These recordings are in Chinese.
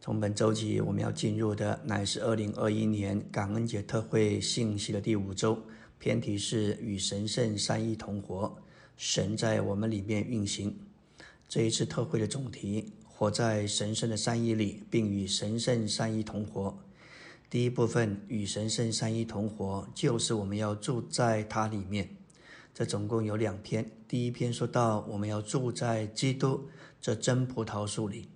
从本周起，我们要进入的乃是二零二一年感恩节特会信息的第五周，偏题是与神圣三一同活，神在我们里面运行。这一次特会的总题：活在神圣的三一里，并与神圣三一同活。第一部分与神圣三一同活，就是我们要住在它里面。这总共有两篇，第一篇说到我们要住在基督这真葡萄树里。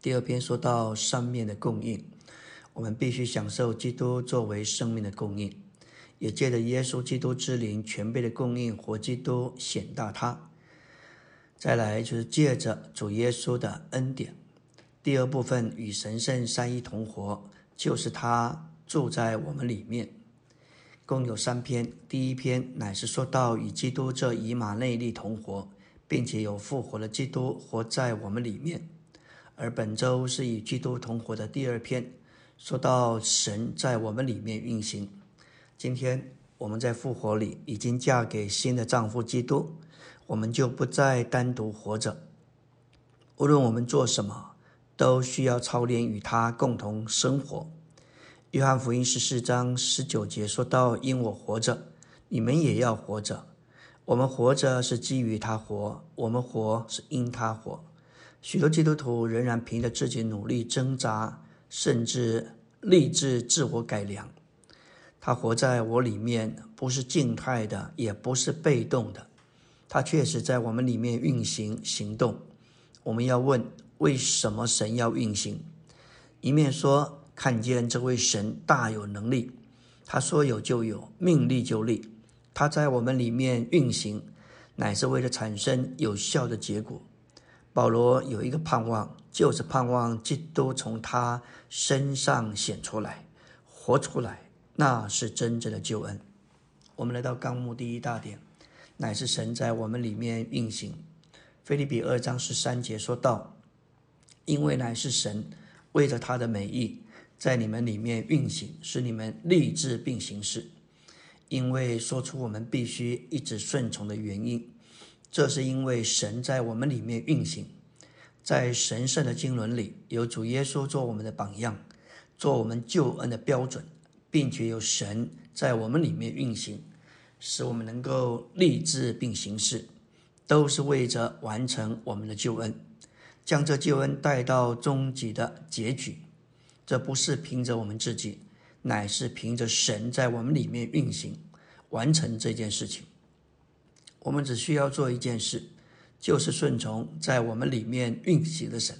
第二篇说到上面的供应，我们必须享受基督作为生命的供应，也借着耶稣基督之灵全备的供应，活基督显大他。再来就是借着主耶稣的恩典。第二部分与神圣三一同活，就是他住在我们里面。共有三篇，第一篇乃是说到与基督这以马内利同活，并且有复活的基督活在我们里面。而本周是与基督同活的第二篇，说到神在我们里面运行。今天我们在复活里已经嫁给新的丈夫基督，我们就不再单独活着。无论我们做什么，都需要操练与他共同生活。约翰福音十四章十九节说到：“因我活着，你们也要活着。我们活着是基于他活，我们活是因他活。”许多基督徒仍然凭着自己努力挣扎，甚至立志自我改良。他活在我里面，不是静态的，也不是被动的。他确实在我们里面运行行动。我们要问：为什么神要运行？一面说看见这位神大有能力，他说有就有，命立就立。他在我们里面运行，乃是为了产生有效的结果。保罗有一个盼望，就是盼望基督从他身上显出来、活出来，那是真正的救恩。我们来到纲目第一大点，乃是神在我们里面运行。菲利比二章十三节说道：“因为乃是神为着他的美意，在你们里面运行，使你们立志并行事。因为说出我们必须一直顺从的原因。”这是因为神在我们里面运行，在神圣的经纶里有主耶稣做我们的榜样，做我们救恩的标准，并且有神在我们里面运行，使我们能够立志并行事，都是为着完成我们的救恩，将这救恩带到终极的结局。这不是凭着我们自己，乃是凭着神在我们里面运行，完成这件事情。我们只需要做一件事，就是顺从在我们里面运行的神。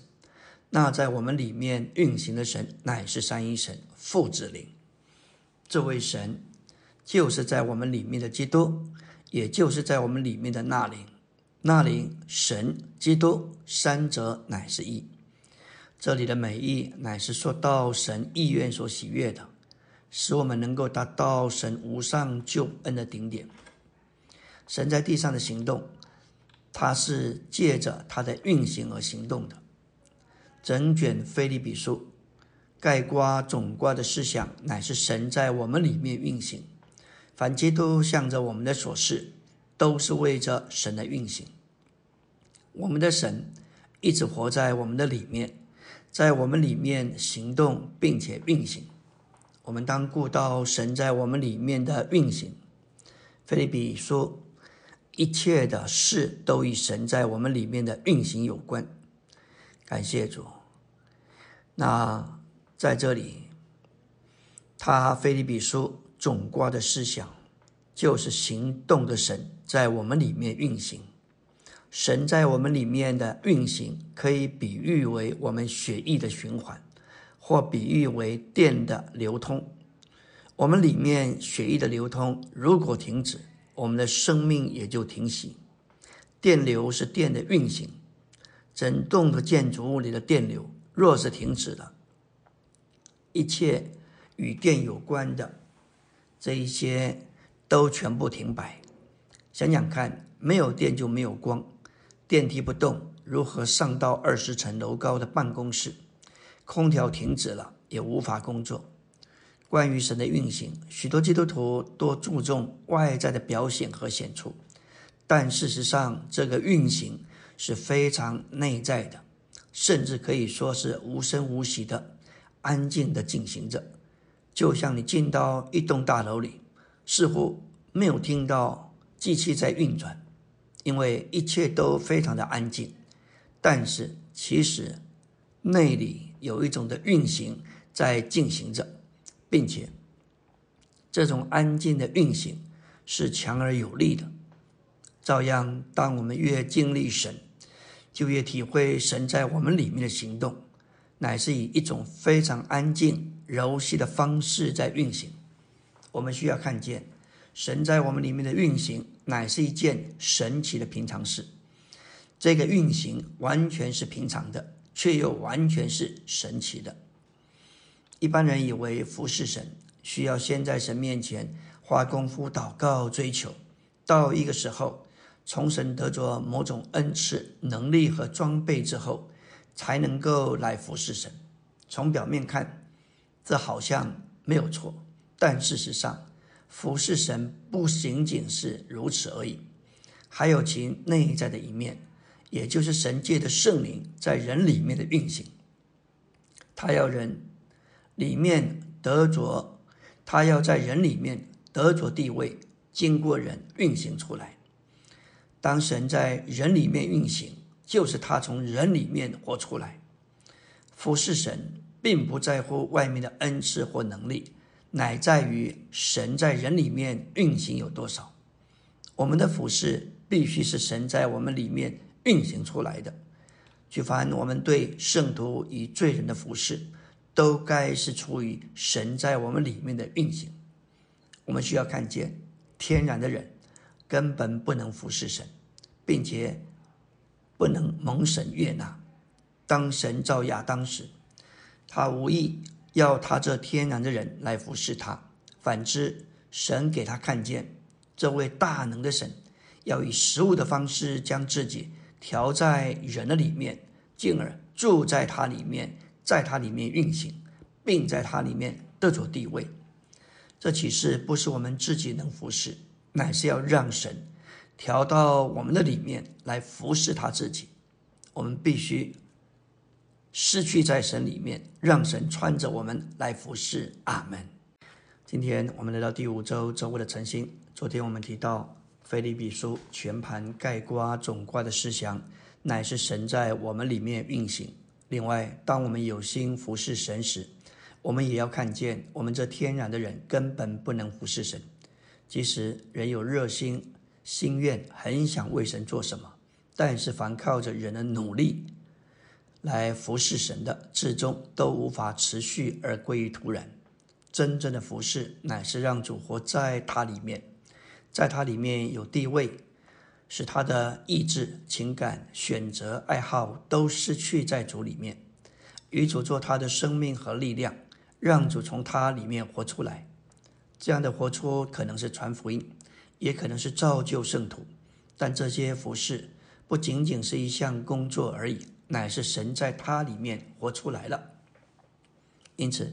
那在我们里面运行的神，乃是三一神父子灵。这位神就是在我们里面的基督，也就是在我们里面的那灵。那灵、神、基督三者乃是一。这里的美意，乃是说到神意愿所喜悦的，使我们能够达到神无上救恩的顶点。神在地上的行动，他是借着他的运行而行动的。整卷菲利比书概括总括的思想，乃是神在我们里面运行。凡基督向着我们的所事，都是为着神的运行。我们的神一直活在我们的里面，在我们里面行动，并且运行。我们当顾到神在我们里面的运行。菲利比说。一切的事都与神在我们里面的运行有关，感谢主。那在这里，他菲利比书总括的思想就是行动的神在我们里面运行。神在我们里面的运行，可以比喻为我们血液的循环，或比喻为电的流通。我们里面血液的流通如果停止，我们的生命也就停息。电流是电的运行，整栋的建筑物里的电流若是停止了，一切与电有关的这一些都全部停摆。想想看，没有电就没有光，电梯不动，如何上到二十层楼高的办公室？空调停止了，也无法工作。关于神的运行，许多基督徒多注重外在的表现和显出，但事实上，这个运行是非常内在的。甚至可以说是无声无息的、安静的进行着，就像你进到一栋大楼里，似乎没有听到机器在运转，因为一切都非常的安静。但是其实内里有一种的运行在进行着，并且这种安静的运行是强而有力的。照样，当我们越经历神，就越体会神在我们里面的行动，乃是以一种非常安静、柔细的方式在运行。我们需要看见神在我们里面的运行，乃是一件神奇的平常事。这个运行完全是平常的，却又完全是神奇的。一般人以为服侍神需要先在神面前花功夫祷告追求，到一个时候。从神得着某种恩赐、能力和装备之后，才能够来服侍神。从表面看，这好像没有错，但事实上，服侍神不仅仅是如此而已，还有其内在的一面，也就是神界的圣灵在人里面的运行。他要人里面得着，他要在人里面得着地位，经过人运行出来。当神在人里面运行，就是他从人里面活出来。服侍神，并不在乎外面的恩赐或能力，乃在于神在人里面运行有多少。我们的服侍必须是神在我们里面运行出来的。举凡我们对圣徒与罪人的服侍，都该是出于神在我们里面的运行。我们需要看见天然的人。根本不能服侍神，并且不能蒙神悦纳。当神造亚当时，他无意要他这天然的人来服侍他；反之，神给他看见这位大能的神，要以食物的方式将自己调在人的里面，进而住在他里面，在它里面运行，并在它里面得着地位。这启示不是我们自己能服侍。乃是要让神调到我们的里面来服侍他自己，我们必须失去在神里面，让神穿着我们来服侍。阿门。今天我们来到第五周周围的晨星。昨天我们提到菲利比书全盘盖瓜总瓜的思想，乃是神在我们里面运行。另外，当我们有心服侍神时，我们也要看见，我们这天然的人根本不能服侍神。即使人有热心、心愿，很想为神做什么，但是凡靠着人的努力来服侍神的，至终都无法持续而归于突然。真正的服侍，乃是让主活在他里面，在他里面有地位，使他的意志、情感、选择、爱好都失去在主里面，与主做他的生命和力量，让主从他里面活出来。这样的活出可能是传福音，也可能是造就圣徒，但这些服饰不仅仅是一项工作而已，乃是神在他里面活出来了。因此，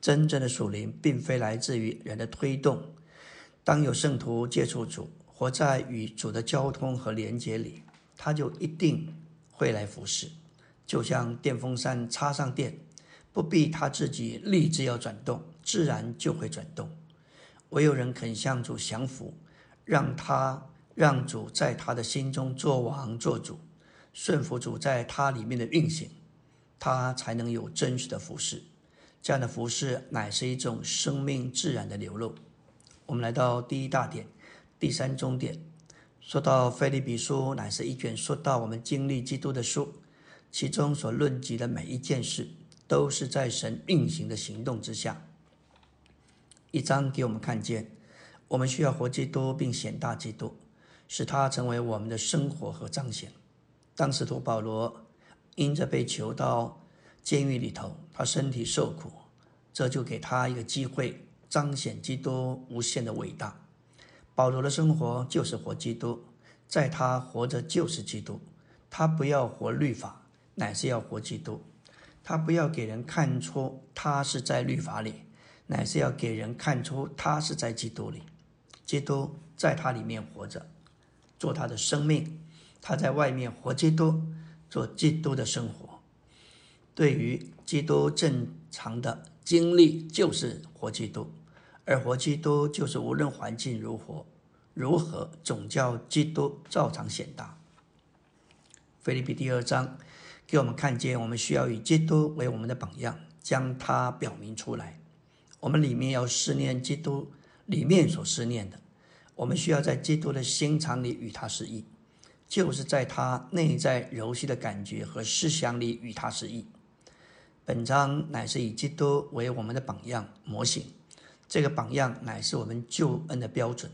真正的属灵并非来自于人的推动。当有圣徒接触主，活在与主的交通和连接里，他就一定会来服侍，就像电风扇插上电，不必他自己立志要转动，自然就会转动。唯有人肯向主降服，让他让主在他的心中做王做主，顺服主在他里面的运行，他才能有真实的服饰。这样的服饰乃是一种生命自然的流露。我们来到第一大点，第三终点，说到菲利比书乃是一卷说到我们经历基督的书，其中所论及的每一件事，都是在神运行的行动之下。一章给我们看见，我们需要活基督并显大基督，使他成为我们的生活和彰显。当使徒保罗因着被囚到监狱里头，他身体受苦，这就给他一个机会彰显基督无限的伟大。保罗的生活就是活基督，在他活着就是基督。他不要活律法，乃是要活基督。他不要给人看出他是在律法里。乃是要给人看出他是在基督里，基督在他里面活着，做他的生命；他在外面活基督，做基督的生活。对于基督正常的经历就是活基督，而活基督就是无论环境如何，如何总叫基督照常显大。菲利比第二章给我们看见，我们需要以基督为我们的榜样，将它表明出来。我们里面要思念基督里面所思念的，我们需要在基督的心肠里与他示意，就是在他内在柔细的感觉和思想里与他示意。本章乃是以基督为我们的榜样模型，这个榜样乃是我们救恩的标准。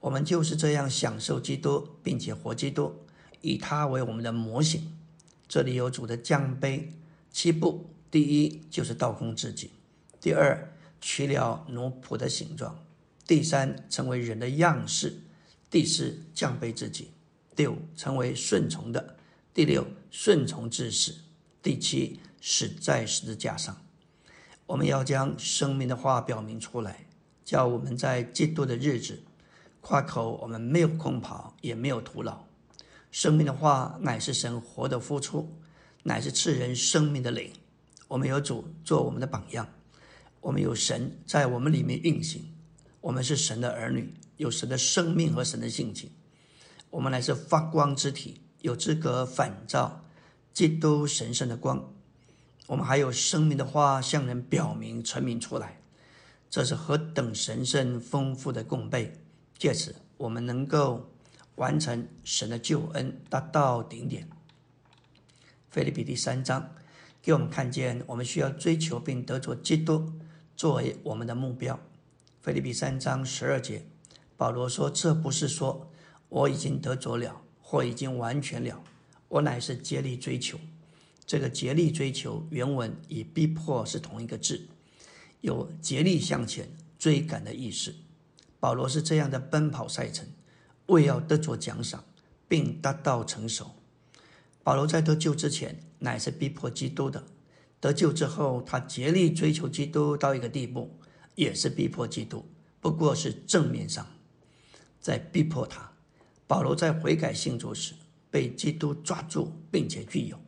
我们就是这样享受基督，并且活基督，以他为我们的模型。这里有主的降杯七步：第一就是倒空自己；第二取了奴仆的形状；第三成为人的样式；第四降杯自己；第五成为顺从的；第六顺从至死；第七。死在十字架上，我们要将生命的话表明出来，叫我们在基督的日子夸口，我们没有空跑，也没有徒劳。生命的话乃是神活的付出，乃是赐人生命的灵。我们有主做我们的榜样，我们有神在我们里面运行，我们是神的儿女，有神的生命和神的性情。我们乃是发光之体，有资格反照基督神圣的光。我们还有生命的话向人表明、陈明出来，这是何等神圣丰富的供备！借此，我们能够完成神的救恩，达到顶点。菲利比第三章给我们看见，我们需要追求并得着基督作为我们的目标。菲利比三章十二节，保罗说：“这不是说我已经得着了，或已经完全了，我乃是竭力追求。”这个竭力追求原文与逼迫是同一个字，有竭力向前追赶的意思。保罗是这样的奔跑赛程，为要得着奖赏，并达到成熟。保罗在得救之前乃是逼迫基督的，得救之后他竭力追求基督到一个地步，也是逼迫基督，不过是正面上在逼迫他。保罗在悔改信主时被基督抓住，并且具有。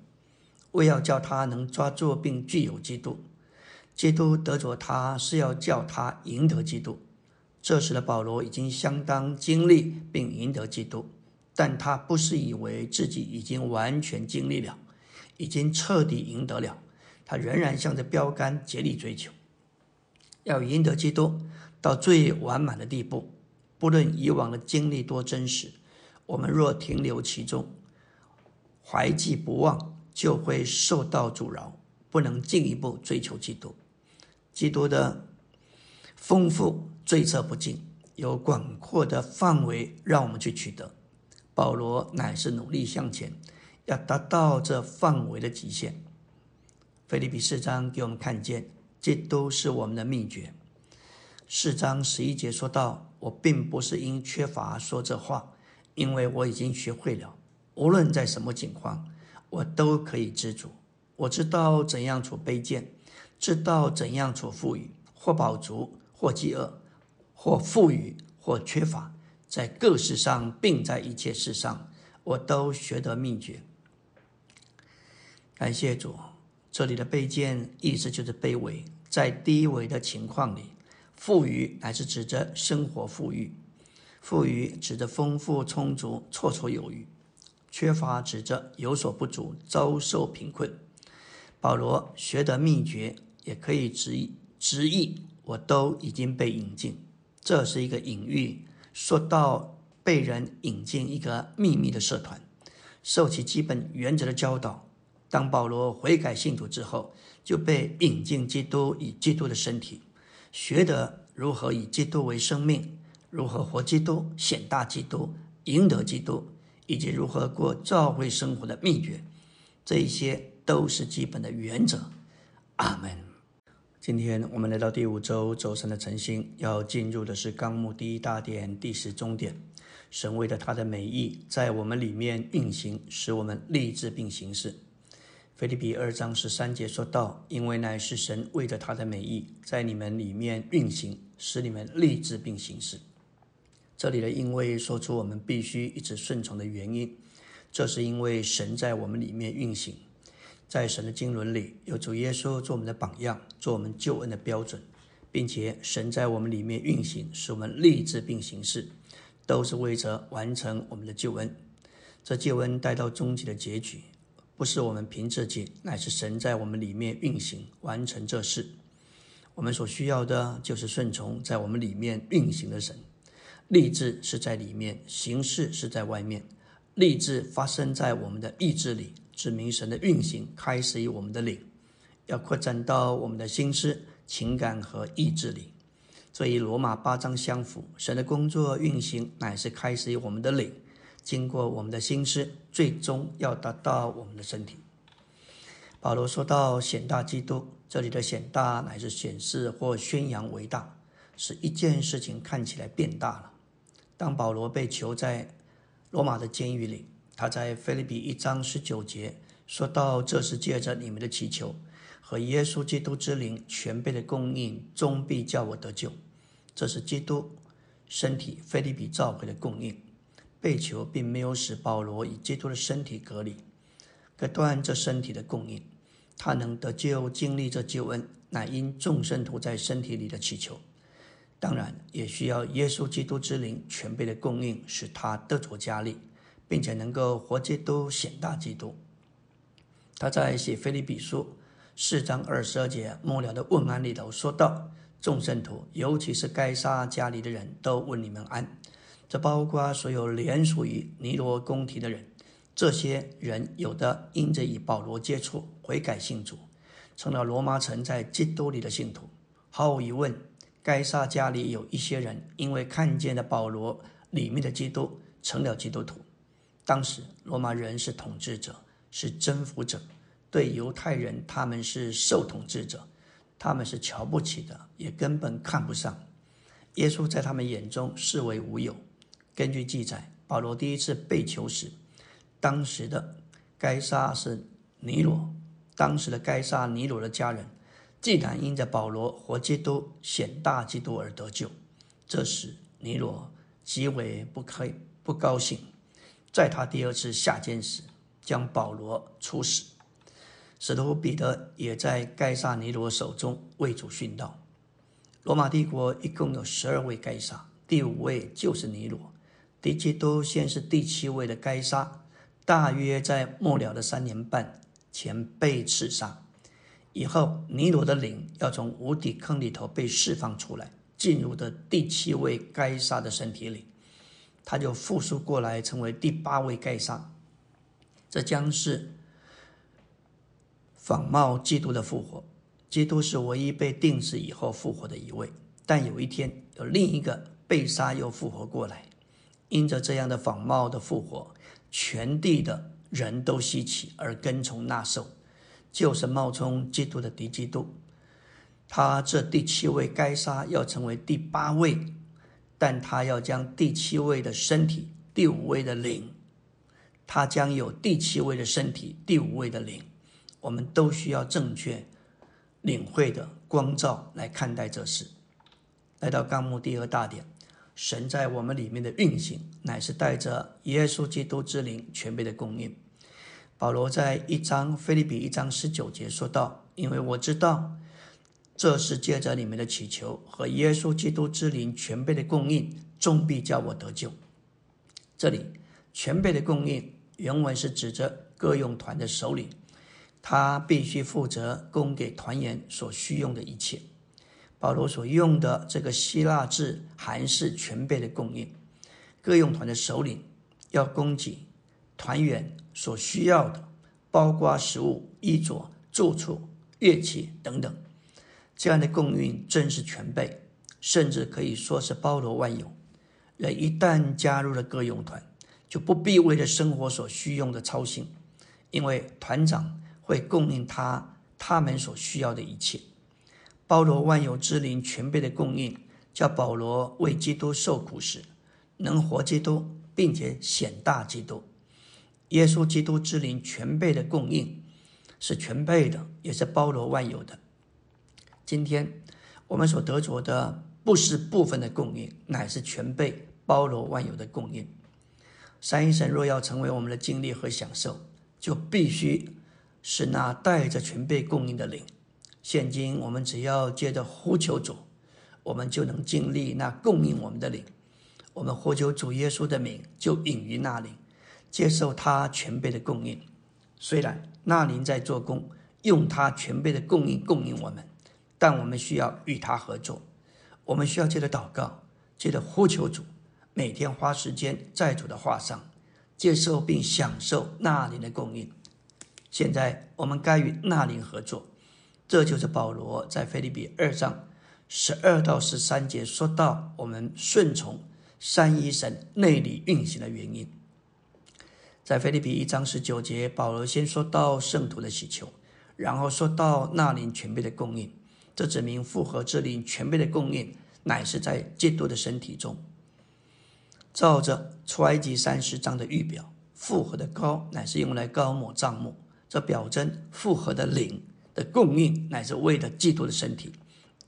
为要叫他能抓住并具有基督，基督得着他是要叫他赢得基督。这时的保罗已经相当经历并赢得基督，但他不是以为自己已经完全经历了，已经彻底赢得了。他仍然向着标杆竭力追求，要赢得基督到最完满的地步。不论以往的经历多真实，我们若停留其中，怀记不忘。就会受到阻挠，不能进一步追求基督。基督的丰富追测不尽，有广阔的范围让我们去取得。保罗乃是努力向前，要达到这范围的极限。菲利比四章给我们看见，基督是我们的秘诀。四章十一节说到：“我并不是因缺乏说这话，因为我已经学会了，无论在什么境况。”我都可以知足，我知道怎样处卑贱，知道怎样处富裕，或饱足，或饥饿，或富裕，或缺乏，在各事上，并在一切事上，我都学得秘诀。感谢主，这里的卑贱意思就是卑微，在低微的情况里，富裕乃是指着生活富裕，富裕指着丰富充足，绰绰有余。缺乏指责有所不足，遭受贫困。保罗学的秘诀也可以直译，直译我都已经被引进，这是一个隐喻，说到被人引进一个秘密的社团，受其基本原则的教导。当保罗悔改信徒之后，就被引进基督以基督的身体，学得如何以基督为生命，如何活基督，显大基督，赢得基督。以及如何过教会生活的秘诀，这一些都是基本的原则。阿门。今天我们来到第五周周三的晨星，要进入的是纲目第一大点第十中点。神为了他的美意，在我们里面运行，使我们立志并行事。腓立比二章十三节说道：“因为乃是神为了他的美意，在你们里面运行，使你们立志并行事。”这里的因为说出我们必须一直顺从的原因，这是因为神在我们里面运行。在神的经纶里，有主耶稣做我们的榜样，做我们救恩的标准，并且神在我们里面运行，使我们立志并行事，都是为着完成我们的救恩。这救恩带到终极的结局，不是我们凭自己，乃是神在我们里面运行完成这事。我们所需要的就是顺从在我们里面运行的神。立志是在里面，行事是在外面。立志发生在我们的意志里。指明神的运行开始于我们的领，要扩展到我们的心思、情感和意志里。这与罗马八章相符。神的工作运行乃是开始于我们的领，经过我们的心思，最终要达到我们的身体。保罗说到显大基督，这里的显大乃是显示或宣扬为大，使一件事情看起来变大了。当保罗被囚在罗马的监狱里。他在菲律比一章十九节说到：“这是借着你们的祈求和耶稣基督之灵全备的供应，终必叫我得救。”这是基督身体菲利比召会的供应。被囚并没有使保罗与基督的身体隔离，隔断这身体的供应。他能得救、经历这救恩，乃因众圣徒在身体里的祈求。当然，也需要耶稣基督之灵全备的供应，使他得着加力。并且能够活基督显大基督。他在写菲利比书四章二十二节末了的问安里头说道：“众圣徒，尤其是该杀家里的人都问你们安。这包括所有连属于尼罗宫廷的人。这些人有的因着与保罗接触，悔改信主，成了罗马城在基督里的信徒。毫无疑问，该杀家里有一些人因为看见了保罗里面的基督，成了基督徒。”当时罗马人是统治者，是征服者，对犹太人他们是受统治者，他们是瞧不起的，也根本看不上。耶稣在他们眼中视为无有。根据记载，保罗第一次被囚时，当时的该杀是尼罗，当时的该杀尼罗的家人，既然因着保罗活基督显大基督而得救，这时尼罗极为不开不高兴。在他第二次下监时，将保罗处死。使徒彼得也在盖萨尼罗手中为主殉道。罗马帝国一共有十二位盖萨，第五位就是尼罗。敌基督先是第七位的该杀，大约在末了的三年半前被刺杀。以后尼罗的灵要从无底坑里头被释放出来，进入的第七位该杀的身体里。他就复苏过来，成为第八位盖萨。这将是仿冒基督的复活。基督是唯一被定死以后复活的一位，但有一天有另一个被杀又复活过来。因着这样的仿冒的复活，全地的人都稀奇而跟从那兽，就是冒充基督的敌基督。他这第七位该杀要成为第八位。但他要将第七位的身体、第五位的灵，他将有第七位的身体、第五位的灵，我们都需要正确领会的光照来看待这事。来到纲目第二大点，神在我们里面的运行，乃是带着耶稣基督之灵全备的供应。保罗在一章菲利比一章十九节说道：“因为我知道。”这是借着你们的祈求和耶稣基督之灵全备的供应，终必叫我得救。这里全备的供应原文是指着各用团的首领，他必须负责供给团员所需用的一切。保罗所用的这个希腊字还是全备的供应，各用团的首领要供给团员所需要的，包括食物、衣着、住处、乐器等等。这样的供应真是全备，甚至可以说是包罗万有。人一旦加入了歌咏团，就不必为了生活所需用的操心，因为团长会供应他他们所需要的一切。包罗万有之灵全备的供应，叫保罗为基督受苦时，能活基督，并且显大基督。耶稣基督之灵全备的供应，是全备的，也是包罗万有的。今天我们所得着的不是部分的供应，乃是全备包罗万有的供应。三一神若要成为我们的经历和享受，就必须是那带着全备供应的灵。现今我们只要接着呼求主，我们就能经历那供应我们的灵。我们呼求主耶稣的名，就隐于那灵，接受他全备的供应。虽然那灵在做工，用他全备的供应供应我们，但我们需要与他合作。我们需要接着祷告，接着呼求主，每天花时间在主的话上，接受并享受那灵的供应。现在我们该与那灵合作。这就是保罗在腓立比二章十二到十三节说到我们顺从三一神内里运行的原因。在腓立比一章十九节，保罗先说到圣徒的祈求，然后说到那灵全备的供应。这指明复合之灵全备的供应，乃是在基督的身体中。照着出埃及三十章的预表，复合的膏乃是用来膏抹帐幕，这表征复合的灵。的供应乃是为了基督的身体，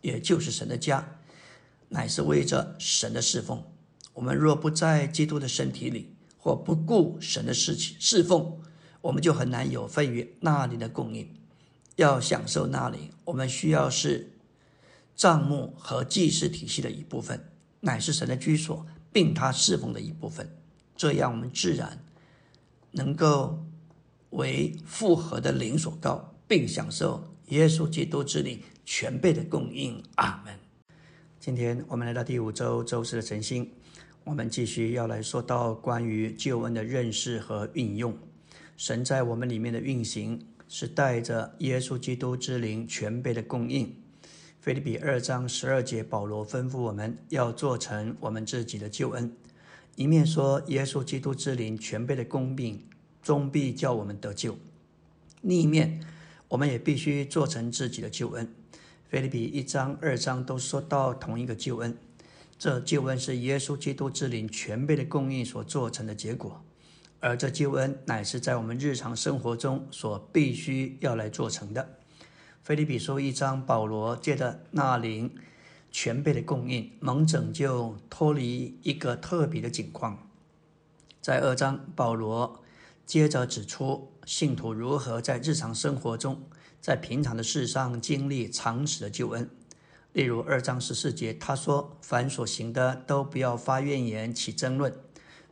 也就是神的家，乃是为着神的侍奉。我们若不在基督的身体里，或不顾神的事情侍奉，我们就很难有份于那里的供应。要享受那里，我们需要是账目和祭祀体系的一部分，乃是神的居所，并他侍奉的一部分。这样，我们自然能够为复合的灵所高。并享受耶稣基督之灵全备的供应。阿门。今天我们来到第五周周四的晨星，我们继续要来说到关于救恩的认识和运用。神在我们里面的运行是带着耶稣基督之灵全备的供应。菲利比二章十二节，保罗吩咐我们要做成我们自己的救恩，一面说耶稣基督之灵全备的供应终必叫我们得救，另一面。我们也必须做成自己的救恩。菲利比一章、二章都说到同一个救恩，这救恩是耶稣基督之灵全备的供应所做成的结果，而这救恩乃是在我们日常生活中所必须要来做成的。菲利比书一章，保罗借着那灵全备的供应，蒙拯救，脱离一个特别的境况。在二章，保罗接着指出。信徒如何在日常生活中，在平常的事上经历常识的救恩？例如二章十四节，他说：“凡所行的，都不要发怨言、起争论。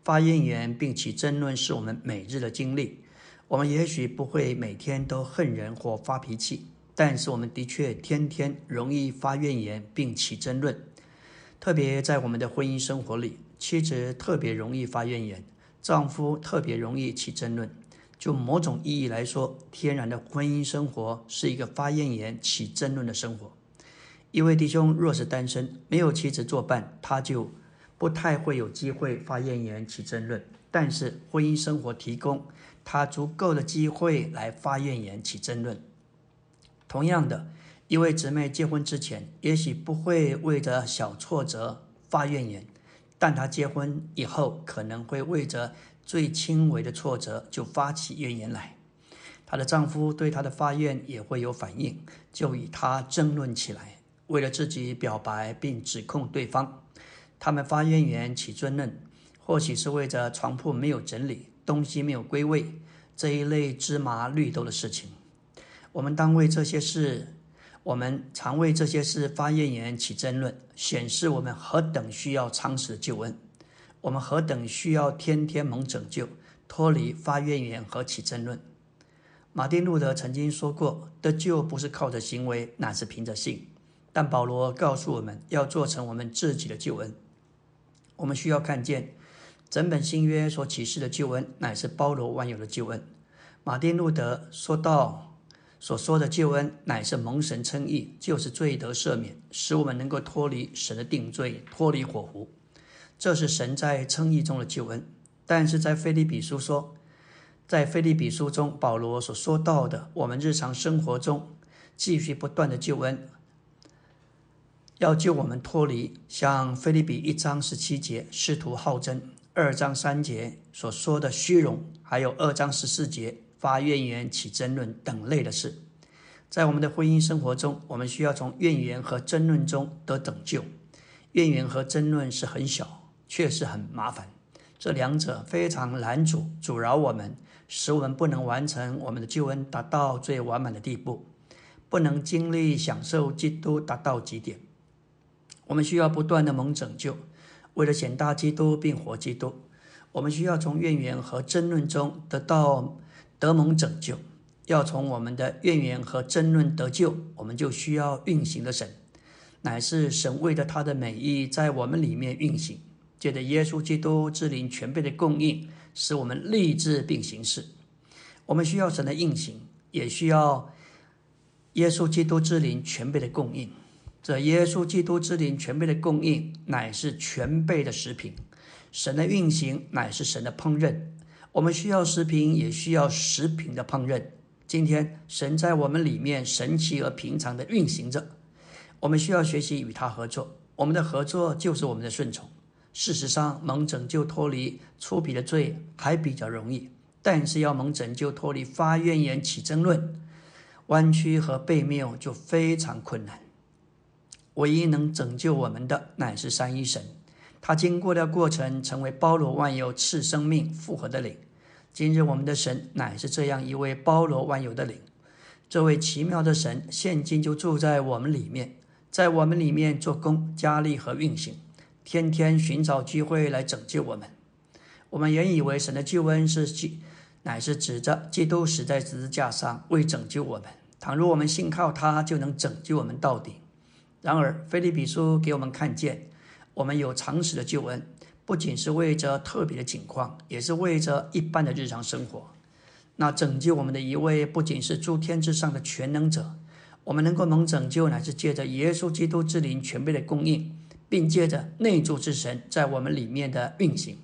发怨言并起争论，是我们每日的经历。我们也许不会每天都恨人或发脾气，但是我们的确天天容易发怨言并起争论。特别在我们的婚姻生活里，妻子特别容易发怨言，丈夫特别容易起争论。”就某种意义来说，天然的婚姻生活是一个发怨言、起争论的生活。一位弟兄若是单身，没有妻子作伴，他就不太会有机会发怨言、起争论。但是婚姻生活提供他足够的机会来发怨言、起争论。同样的，一位姊妹结婚之前，也许不会为着小挫折发怨言，但她结婚以后，可能会为着。最轻微的挫折就发起怨言来，她的丈夫对她的发怨也会有反应，就与她争论起来，为了自己表白并指控对方。他们发怨言起争论，或许是为着床铺没有整理、东西没有归位这一类芝麻绿豆的事情。我们当为这些事，我们常为这些事发怨言起争论，显示我们何等需要常识救恩。我们何等需要天天蒙拯救，脱离发怨言和起争论。马丁路德曾经说过：“得救不是靠着行为，乃是凭着信。”但保罗告诉我们要做成我们自己的救恩。我们需要看见整本新约所启示的救恩，乃是包罗万有的救恩。马丁路德说到所说的救恩，乃是蒙神称义，就是罪得赦免，使我们能够脱离神的定罪，脱离火湖。这是神在称义中的救恩，但是在菲利比书说，在菲利比书中，保罗所说到的，我们日常生活中继续不断的救恩，要救我们脱离像菲利比一章十七节试图好争，二章三节所说的虚荣，还有二章十四节发怨言起争论等类的事。在我们的婚姻生活中，我们需要从怨言和争论中得拯救。怨言和争论是很小。确实很麻烦，这两者非常难阻阻挠我们，使我们不能完成我们的救恩，达到最完满的地步，不能经历享受基督达到极点。我们需要不断的蒙拯救，为了显大基督并活基督，我们需要从怨言和争论中得到得蒙拯救。要从我们的怨言和争论得救，我们就需要运行的神，乃是神为了他的美意在我们里面运行。借着耶稣基督之灵全备的供应，使我们立志并行事。我们需要神的运行，也需要耶稣基督之灵全备的供应。这耶稣基督之灵全备的供应，乃是全备的食品。神的运行乃是神的烹饪。我们需要食品，也需要食品的烹饪。今天，神在我们里面神奇而平常的运行着。我们需要学习与他合作。我们的合作就是我们的顺从。事实上，蒙拯救脱离粗鄙的罪还比较容易，但是要蒙拯救脱离发怨言、起争论、弯曲和背谬就非常困难。唯一能拯救我们的乃是三一神，他经过的过程成为包罗万有、赐生命、复活的灵。今日我们的神乃是这样一位包罗万有的灵，这位奇妙的神现今就住在我们里面，在我们里面做工、加力和运行。天天寻找机会来拯救我们。我们原以为神的救恩是基，乃是指着基督死在十字架上为拯救我们。倘若我们信靠他，就能拯救我们到底。然而，菲利比书给我们看见，我们有常识的救恩，不仅是为着特别的情况，也是为着一般的日常生活。那拯救我们的一位，不仅是诸天之上的全能者，我们能够蒙拯救，乃是借着耶稣基督之灵全备的供应。并借着内住之神在我们里面的运行。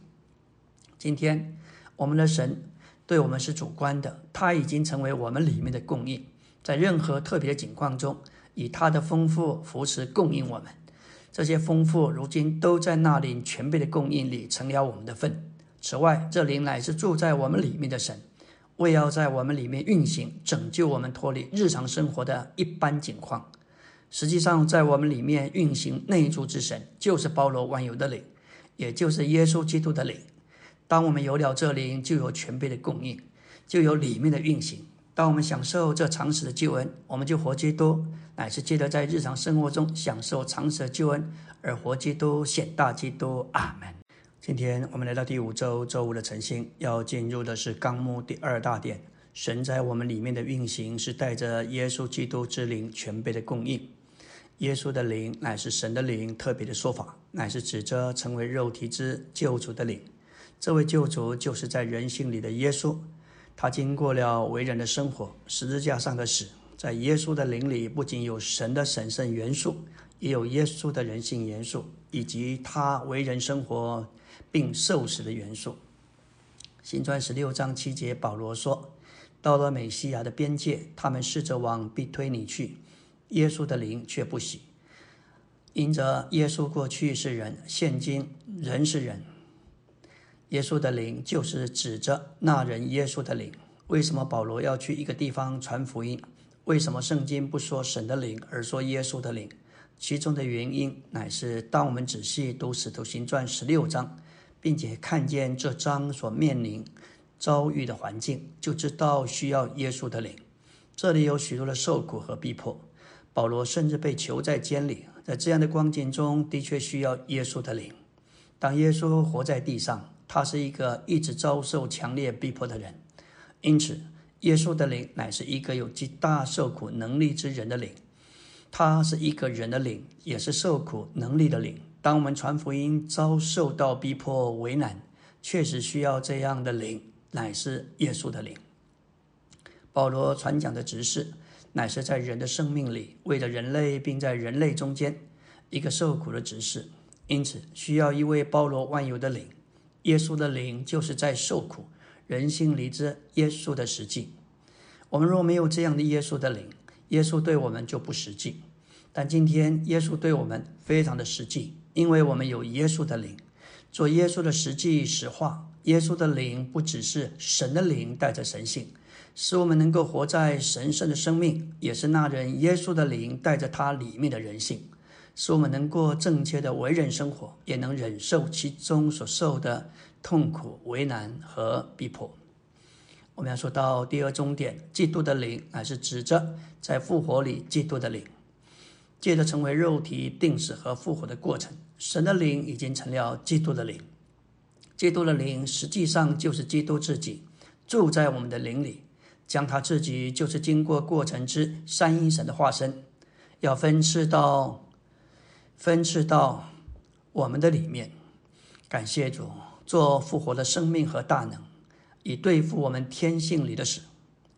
今天，我们的神对我们是主观的，他已经成为我们里面的供应，在任何特别的境况中，以他的丰富扶持供应我们。这些丰富如今都在那灵全备的供应里成了我们的份。此外，这灵乃是住在我们里面的神，为要在我们里面运行，拯救我们脱离日常生活的一般境况。实际上，在我们里面运行内住之神，就是包罗万有的灵，也就是耶稣基督的灵。当我们有了这灵，就有全备的供应，就有里面的运行。当我们享受这常时的救恩，我们就活基督，乃是记得在日常生活中享受常时的救恩，而活基督显大基督。阿门。今天我们来到第五周周五的晨星，要进入的是纲目第二大点。神在我们里面的运行，是带着耶稣基督之灵全备的供应。耶稣的灵乃是神的灵，特别的说法，乃是指着成为肉体之救主的灵。这位救主就是在人性里的耶稣，他经过了为人的生活，十字架上的死。在耶稣的灵里，不仅有神的神圣元素，也有耶稣的人性元素，以及他为人生活并受死的元素。新传十六章七节，保罗说：“到了美西亚的边界，他们试着往必推你去。”耶稣的灵却不喜，因着耶稣过去是人，现今人是人。耶稣的灵就是指着那人耶稣的灵。为什么保罗要去一个地方传福音？为什么圣经不说神的灵，而说耶稣的灵？其中的原因乃是，当我们仔细读使徒行传十六章，并且看见这章所面临遭遇的环境，就知道需要耶稣的灵。这里有许多的受苦和逼迫。保罗甚至被囚在监里，在这样的光景中，的确需要耶稣的灵。当耶稣活在地上，他是一个一直遭受强烈逼迫的人，因此，耶稣的灵乃是一个有极大受苦能力之人的灵。他是一个人的灵，也是受苦能力的灵。当我们传福音遭受到逼迫为难，确实需要这样的灵，乃是耶稣的灵。保罗传讲的执事。乃是在人的生命里，为了人类，并在人类中间，一个受苦的指示。因此，需要一位包罗万有的灵。耶稣的灵就是在受苦，人性里之耶稣的实际。我们若没有这样的耶稣的灵，耶稣对我们就不实际。但今天，耶稣对我们非常的实际，因为我们有耶稣的灵，做耶稣的实际实话。耶稣的灵不只是神的灵，带着神性。使我们能够活在神圣的生命，也是那人耶稣的灵带着他里面的人性，使我们能过正确的为人生活，也能忍受其中所受的痛苦、为难和逼迫。我们要说到第二终点，基督的灵乃是指着在复活里基督的灵，借着成为肉体、定死和复活的过程，神的灵已经成了基督的灵。基督的灵实际上就是基督自己，住在我们的灵里，将他自己就是经过过程之三一神的化身，要分赐到分赐到我们的里面。感谢主，做复活的生命和大能。以对付我们天性里的死，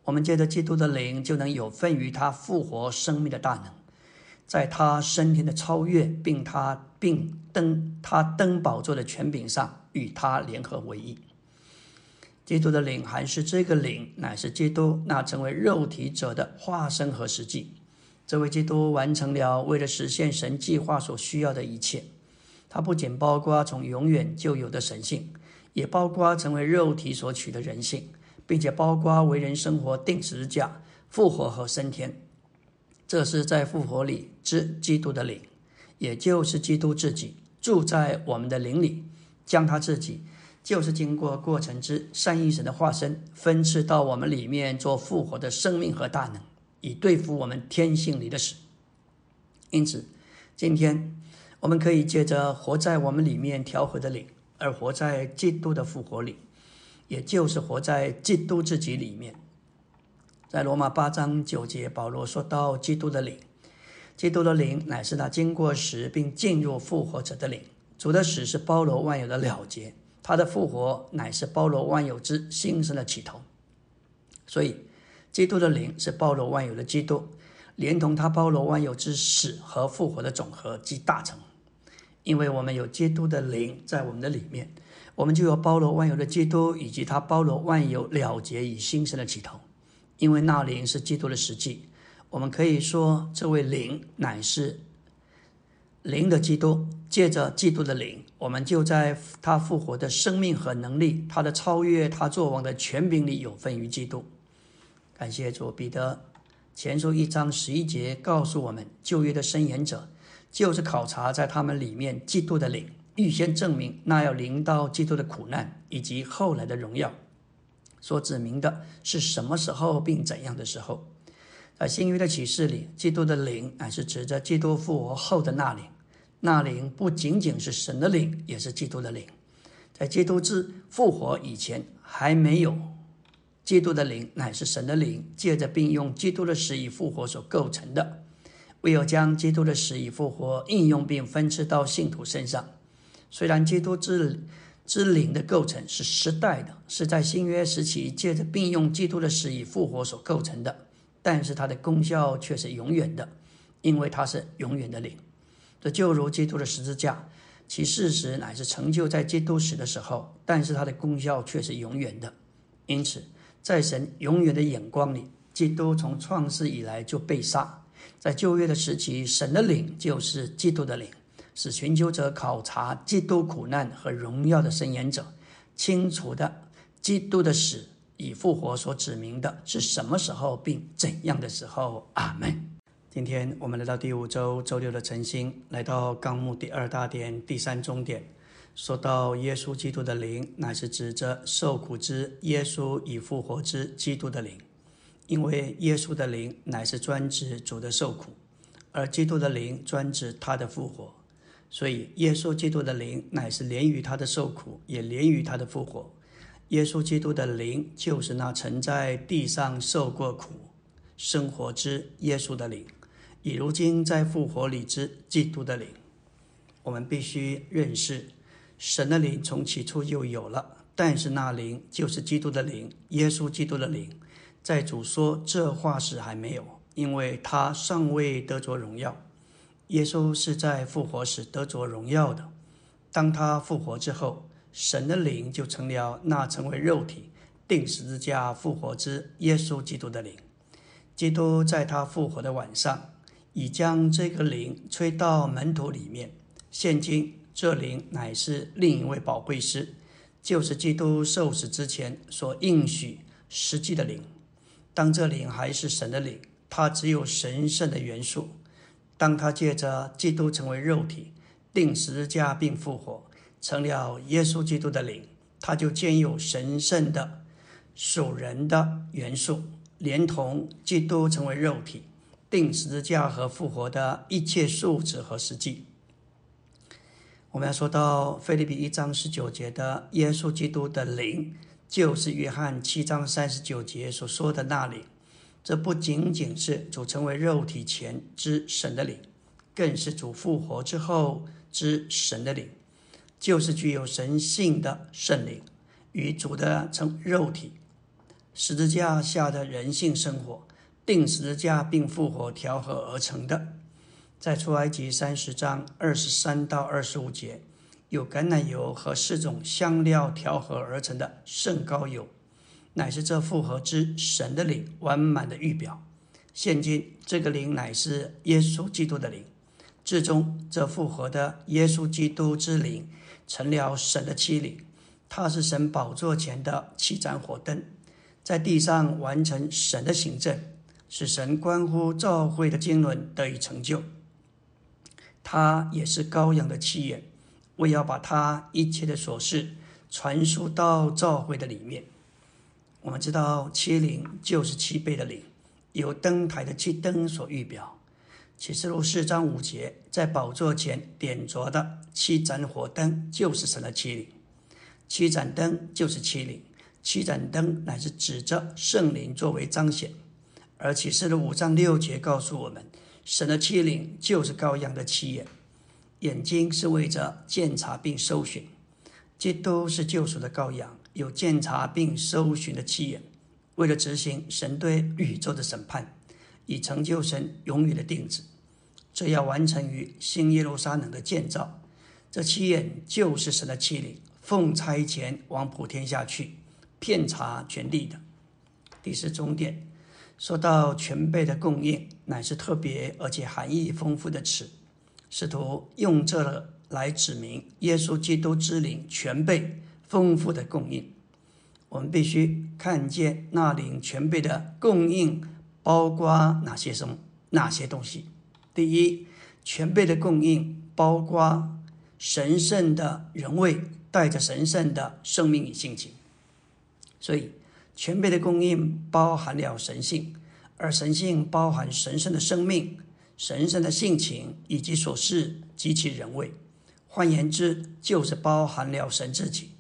我们借着基督的灵，就能有份于他复活生命的大能，在他升天的超越，并他并登他登宝座的权柄上，与他联合为一。基督的灵还是这个灵，乃是基督那成为肉体者的化身和实际。这位基督完成了为了实现神计划所需要的一切，他不仅包括从永远就有的神性。也包括成为肉体所取的人性，并且包括为人生活定时价、复活和升天。这是在复活里之基督的灵，也就是基督自己住在我们的灵里，将他自己就是经过过程之善意神的化身分赐到我们里面做复活的生命和大能，以对付我们天性里的死。因此，今天我们可以借着活在我们里面调和的灵。而活在基督的复活里，也就是活在基督自己里面。在罗马八章九节，保罗说到基督的灵，基督的灵乃是他经过死并进入复活者的灵。主的死是包罗万有的了结，他的复活乃是包罗万有之新生的起头。所以，基督的灵是包罗万有的基督，连同他包罗万有之死和复活的总和及大成。因为我们有基督的灵在我们的里面，我们就有包罗万有的基督，以及他包罗万有了结与新生的起头。因为那灵是基督的实际，我们可以说这位灵乃是灵的基督。借着基督的灵，我们就在他复活的生命和能力，他的超越，他作王的权柄里有份于基督。感谢主，彼得前书一章十一节告诉我们，旧约的申言者。就是考察在他们里面基督的灵，预先证明那要临到基督的苦难以及后来的荣耀，所指明的是什么时候并怎样的时候。在新约的启示里，基督的灵乃是指着基督复活后的那灵，那灵不仅仅是神的灵，也是基督的灵。在基督之复活以前，还没有基督的灵，乃是神的灵，借着并用基督的死与复活所构成的。唯有将基督的死与复活应用并分赐到信徒身上。虽然基督之之灵的构成是时代的，是在新约时期借着并用基督的死与复活所构成的，但是它的功效却是永远的，因为它是永远的灵。这就如基督的十字架，其事实乃是成就在基督死的时候，但是它的功效却是永远的。因此，在神永远的眼光里，基督从创世以来就被杀。在旧约的时期，神的灵就是基督的灵，是寻求者考察基督苦难和荣耀的伸言者，清楚的基督的死与复活所指明的是什么时候并怎样的时候。阿门。今天我们来到第五周周六的晨星，来到纲目第二大点第三中点，说到耶稣基督的灵，乃是指着受苦之耶稣与复活之基督的灵。因为耶稣的灵乃是专指主的受苦，而基督的灵专指他的复活，所以耶稣基督的灵乃是连于他的受苦，也连于他的复活。耶稣基督的灵就是那曾在地上受过苦、生活之耶稣的灵，以如今在复活里之基督的灵。我们必须认识，神的灵从起初就有了，但是那灵就是基督的灵，耶稣基督的灵。在主说这话时还没有，因为他尚未得着荣耀。耶稣是在复活时得着荣耀的。当他复活之后，神的灵就成了那成为肉体、定十字架复活之耶稣基督的灵。基督在他复活的晚上，已将这个灵吹到门徒里面。现今这灵乃是另一位宝贵师，就是基督受死之前所应许实际的灵。当这灵还是神的灵，它只有神圣的元素，当他借着基督成为肉体，定十字架并复活，成了耶稣基督的灵，他就兼有神圣的属人的元素，连同基督成为肉体、定十字架和复活的一切素质和实际。我们要说到菲利比一章十九节的耶稣基督的灵，就是约翰七章三十九节所说的那灵。这不仅仅是主成为肉体前之神的灵，更是主复活之后之神的灵，就是具有神性的圣灵，与主的成肉体、十字架下的人性生活、定十字架并复活调和而成的。在出埃及三十章二十三到二十五节，有橄榄油和四种香料调和而成的圣膏油，乃是这复合之神的灵完满的预表。现今这个灵乃是耶稣基督的灵，至终这复活的耶稣基督之灵成了神的七灵，他是神宝座前的七盏火灯，在地上完成神的行政，使神关乎召会的经纶得以成就。他也是羔羊的七眼，为要把他一切的琐事传输到教会的里面。我们知道七灵就是七倍的灵，由灯台的七灯所预表。启示录四章五节，在宝座前点着的七盏火灯就是神的七灵，七盏灯就是七灵，七盏灯乃是指着圣灵作为彰显。而启示录五章六节告诉我们。神的七灵就是羔羊的七眼，眼睛是为着检查并搜寻。基督是救赎的羔羊，有检查并搜寻的七眼，为了执行神对宇宙的审判，以成就神永远的定旨。这要完成于新耶路撒冷的建造。这七眼就是神的七灵，奉差遣往普天下去，遍查全地的。第四终点。说到全备的供应，乃是特别而且含义丰富的词，试图用这来指明耶稣基督之灵全备丰富的供应。我们必须看见那灵全备的供应包括哪些什么哪些东西。第一，全备的供应包括神圣的人位，带着神圣的生命与性情，所以。全备的供应包含了神性，而神性包含神圣的生命、神圣的性情以及所事及其人位。换言之，就是包含了神自己。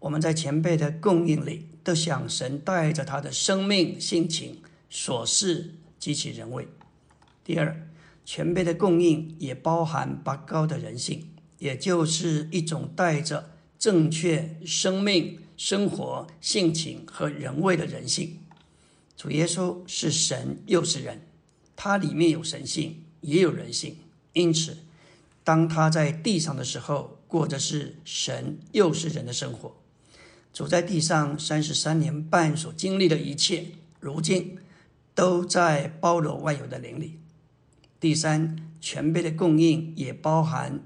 我们在前辈的供应里，都想神带着他的生命、性情、所事及其人位。第二，全辈的供应也包含拔高的人性，也就是一种带着正确生命。生活性情和人味的人性，主耶稣是神又是人，他里面有神性也有人性，因此，当他在地上的时候，过的是神又是人的生活。主在地上三十三年半所经历的一切，如今都在包罗万有的灵里。第三，全备的供应也包含。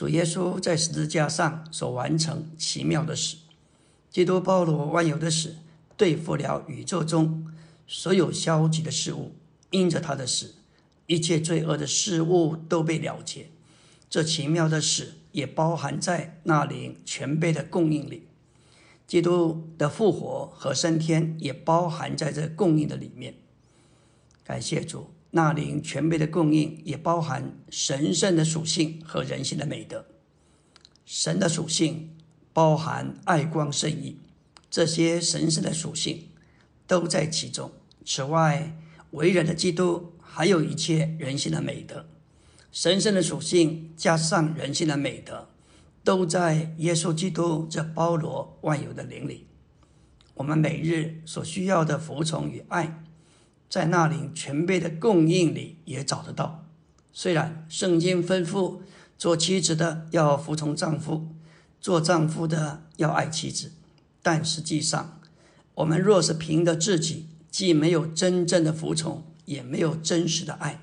主耶稣在十字架上所完成奇妙的事，基督包罗万有的死，对付了宇宙中所有消极的事物。因着他的死，一切罪恶的事物都被了结。这奇妙的死也包含在那灵全备的供应里。基督的复活和升天也包含在这供应的里面。感谢主。那灵全备的供应也包含神圣的属性和人性的美德。神的属性包含爱光圣意，这些神圣的属性都在其中。此外，为人的基督还有一切人性的美德。神圣的属性加上人性的美德，都在耶稣基督这包罗万有的灵里。我们每日所需要的服从与爱。在那里全备的供应里也找得到。虽然圣经吩咐做妻子的要服从丈夫，做丈夫的要爱妻子，但实际上，我们若是凭着自己，既没有真正的服从，也没有真实的爱，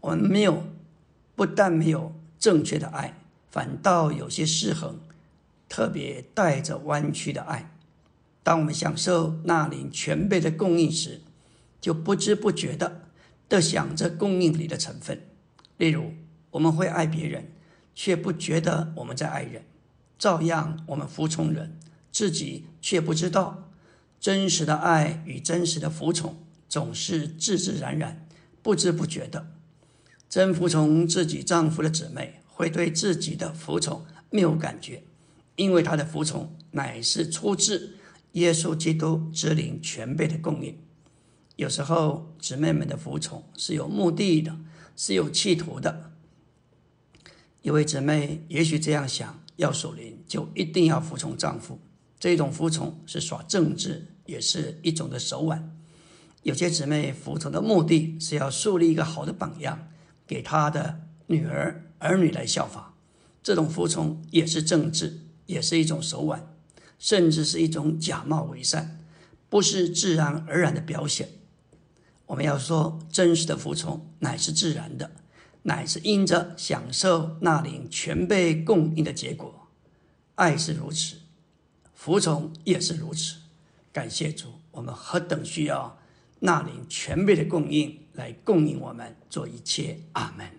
我们没有，不但没有正确的爱，反倒有些失衡，特别带着弯曲的爱。当我们享受那里全备的供应时，就不知不觉的都想着供应里的成分。例如，我们会爱别人，却不觉得我们在爱人；照样，我们服从人，自己却不知道。真实的爱与真实的服从，总是自自然然、不知不觉的。真服从自己丈夫的姊妹，会对自己的服从没有感觉，因为她的服从乃是出自耶稣基督之灵全备的供应。有时候，姊妹们的服从是有目的的，是有企图的。一位姊妹也许这样想：要守灵，就一定要服从丈夫。这种服从是耍政治。也是一种的手腕。有些姊妹服从的目的是要树立一个好的榜样，给她的女儿儿女来效法。这种服从也是政治，也是一种手腕，甚至是一种假冒伪善，不是自然而然的表现。我们要说，真实的服从乃是自然的，乃是因着享受那领全被供应的结果。爱是如此，服从也是如此。感谢主，我们何等需要那领全被的供应来供应我们做一切。阿门。